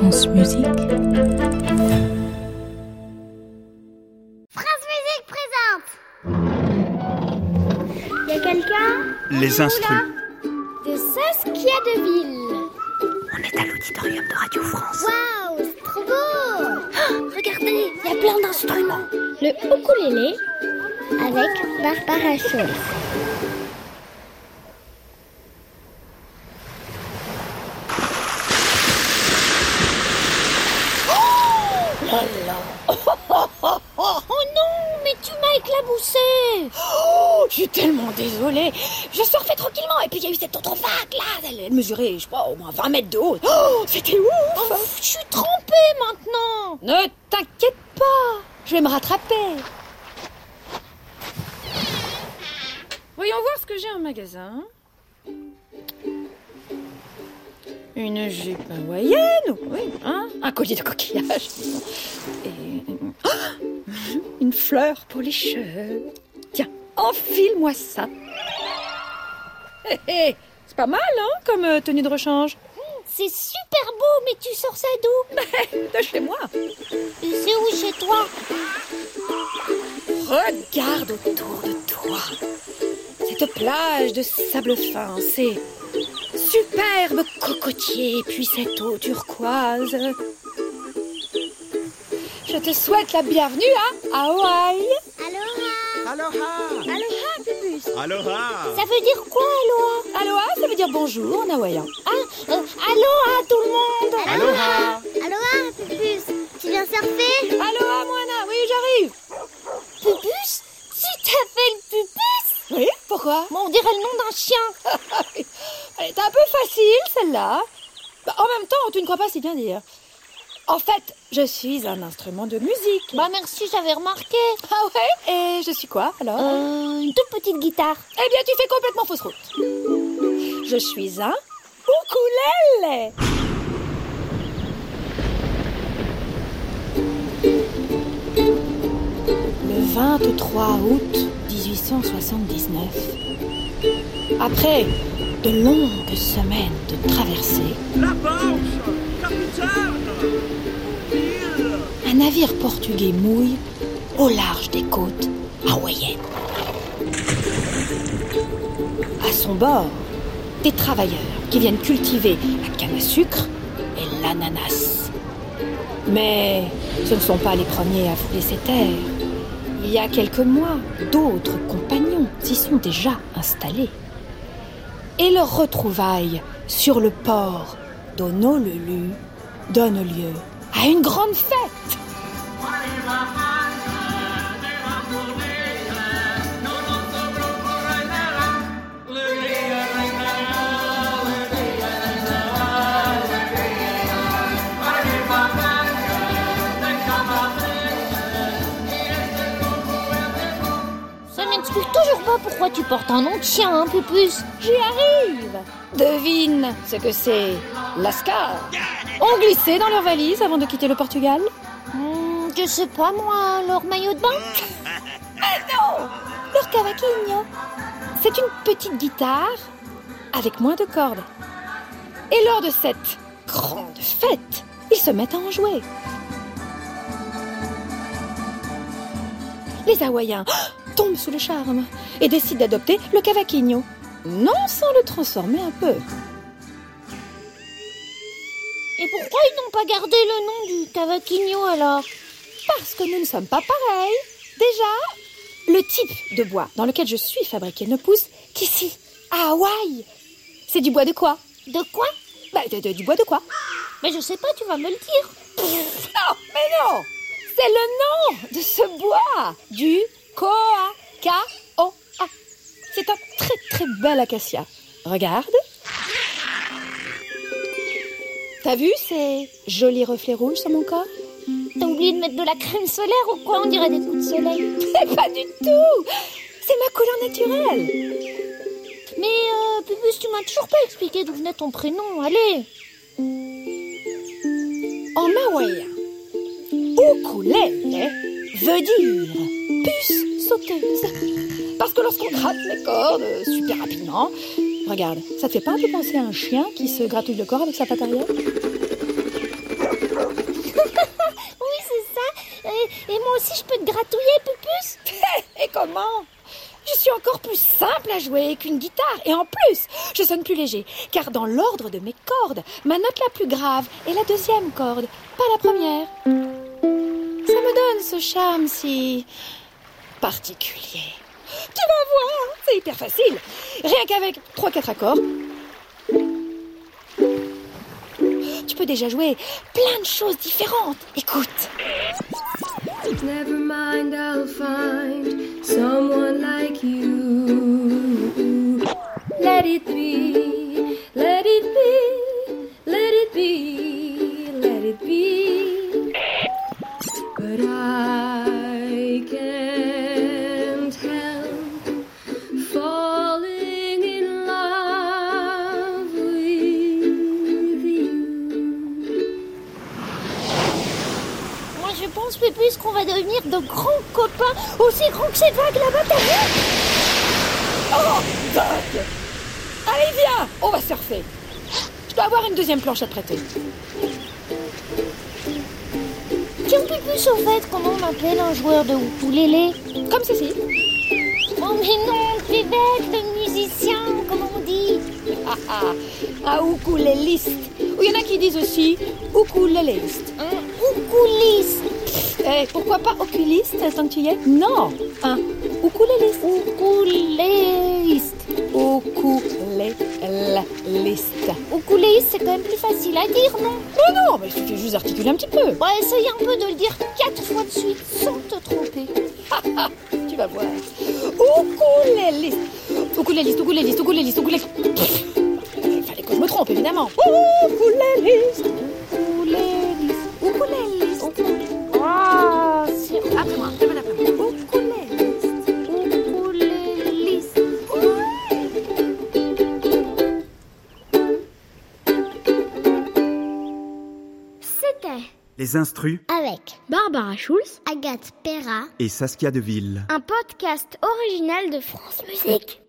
France Musique. France Musique présente Y a quelqu'un Les instrus. De Saskia Deville On est à l'auditorium de Radio France. Waouh, c'est trop beau Regardez, il y a plein d'instruments. Le ukulélé avec Barbara Schulz. Oh non, mais tu m'as éclaboussé Oh, je suis tellement désolée. Je surfais tranquillement et puis il y a eu cette autre vague là. Elle, elle mesurait, je crois, au moins 20 mètres de haut. Oh, c'était ouf Je suis trempée maintenant Ne t'inquiète pas, je vais me rattraper. Voyons voir ce que j'ai en magasin. Une jupe hawaïenne, oui, hein? Un collier de coquillage. Et une fleur pour les cheveux. Enfile-moi ça. Hé, hé, c'est pas mal, hein, comme euh, tenue de rechange. C'est super beau, mais tu sors ça d'où? De chez moi. C'est où chez toi? Regarde autour de toi. Cette plage de sable fin, ces superbes cocotiers, puis cette eau turquoise. Je te souhaite la bienvenue à Hawaï. Aloha Aloha Aloha. Ça veut dire quoi, Aloha? Aloha, ça veut dire bonjour en hawaïen. Ah, euh, Aloha tout le monde. Aloha. Aloha, Pupus. Tu viens surfer? Aloha, Moana, oui, j'arrive. Pupus? Tu t'appelles Pupus? Oui, pourquoi? Bon, on dirait le nom d'un chien. Elle est un peu facile, celle-là. Bah, en même temps, tu ne crois pas si bien dire. En fait, je suis un instrument de musique. Bah merci, j'avais remarqué Ah ouais? Et je suis quoi, alors? Euh, une toute petite guitare Eh bien, tu fais complètement fausse route. Je suis un ukulélé. Le 23 août 1879, après de longues semaines de traversée, La Manche un navire portugais mouille au large des côtes hawaïennes. À son bord, des travailleurs qui viennent cultiver la canne à sucre et l'ananas. Mais ce ne sont pas les premiers à fouler ces terres. Il y a quelques mois, d'autres compagnons s'y sont déjà installés. Et leur retrouvaille sur le port d'Honolulu donne lieu à une grande fête. Ça m'explique toujours pas pourquoi tu portes un nom de chien, hein, Pupus J'y arrive Devine ce que c'est Lascar Ont glissé dans leur valise avant de quitter le Portugal Hmm, Je sais pas, moi, leur maillot de bain Non Leur cavaquinho C'est une petite guitare avec moins de cordes. Et lors de cette grande fête, ils se mettent à en jouer. Les Hawaïens tombent sous le charme et décident d'adopter le cavaquinho. Non sans le transformer un peu. Et pourquoi ils n'ont pas gardé le nom du cavaquinho alors? Parce que nous ne sommes pas pareils. Déjà, le type de bois dans lequel je suis fabriqué ne pousse qu'ici, à Hawaï. C'est du bois de quoi? De quoi? Bah, de- de- du bois de quoi? Mais je sais pas, tu vas me le dire. Non, mais non C'est le nom de ce bois Du koa K-O-A. C'est un très bel acacia. Regarde. T'as vu ces jolis reflets rouges sur mon corps? T'as oublié de mettre de la crème solaire ou quoi? On dirait des coups de soleil. Pas du tout C'est ma couleur naturelle Mais euh, Pupus, tu m'as toujours pas expliqué d'où venait ton prénom. Allez En hawaïen, ukulele veut dire puce parce que lorsqu'on gratte les cordes euh, super rapidement, regarde, ça te fait pas un peu penser à un chien qui se gratouille le corps avec sa patte arrière? Oui, c'est ça. Et, et, moi aussi, je peux te gratouiller, Pupus? Et comment? Je suis encore plus simple à jouer qu'une guitare. Et en plus, je sonne plus léger car dans l'ordre de mes cordes, ma note la plus grave est la deuxième corde, pas la première. Ça me donne ce charme si particulier. Tu vas voir, c'est hyper facile. Rien qu'avec 3-4 accords. Tu peux déjà jouer plein de choses différentes. Écoute. Never mind, I'll find someone like you. Let it be, let it be, let it be, let it be. But I Pense, Pupus, qu'on va devenir de grands copains, aussi grands que cette vague là-bas, t'as vu Oh, dingue Allez, viens, on va surfer. Je dois avoir une deuxième planche à te prêter. Tiens, Pupus, au fait, comment on appelle un joueur de ukulélé Comme ceci. Oh mais non, c'est bête, le musicien, comment on dit Ah, ah, un ukuléliste. Ou il y en a qui disent aussi ukuléliste. Un ukuliste. Eh, pourquoi pas oculiste tant que tu y es? Non, un ukuléliste. Ukuléliste. Ukuléliste. Ukuléliste, c'est quand même plus facile à dire, non? Mais non, mais il suffit juste d'articuler un petit peu. Ouais, essaye un peu de le dire quatre fois de suite sans te tromper. Tu vas voir. Ukuléliste. Ukuléliste, ukuléliste, ukuléliste, ukuléliste. Il fallait que je me trompe, évidemment. Ukuléliste. Les instrus avec Barbara Schulz, Agathe Perra, et Saskia Deville. un podcast original de France Musique.